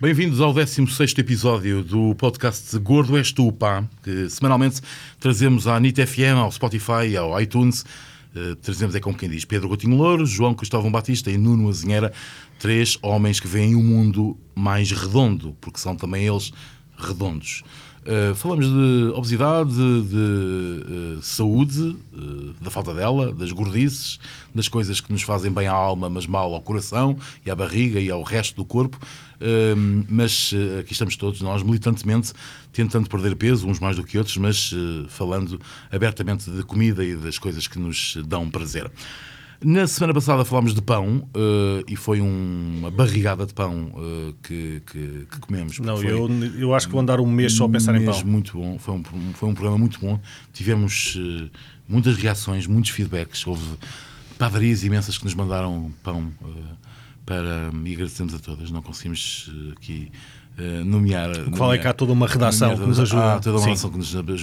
Bem-vindos ao 16 episódio do podcast Gordo És Tu, pá, que semanalmente trazemos à NIT FM, ao Spotify, ao iTunes. Uh, trazemos, é como quem diz, Pedro Coutinho Louro, João Cristóvão Batista e Nuno Azinheira, três homens que veem o mundo mais redondo, porque são também eles redondos. Uh, falamos de obesidade, de, de uh, saúde, da falta dela, das gordices, das coisas que nos fazem bem à alma, mas mal ao coração e à barriga e ao resto do corpo. mas aqui estamos todos nós, militantemente, tentando perder peso, uns mais do que outros, mas falando abertamente de comida e das coisas que nos dão prazer. Na semana passada falámos de pão uh, e foi um, uma barrigada de pão uh, que, que, que, comemos. Não, eu, eu acho que vou andar um mês só a pensar um em pão. muito bom, foi um, foi um programa muito bom. Tivemos uh, muitas reações, muitos feedbacks. Houve padarias imensas que nos mandaram pão para. e agradecemos a todas. Não conseguimos aqui. Uh, nomear. Qual é que há toda uma redação que nos ajuda? Há toda uma redação que nos ajuda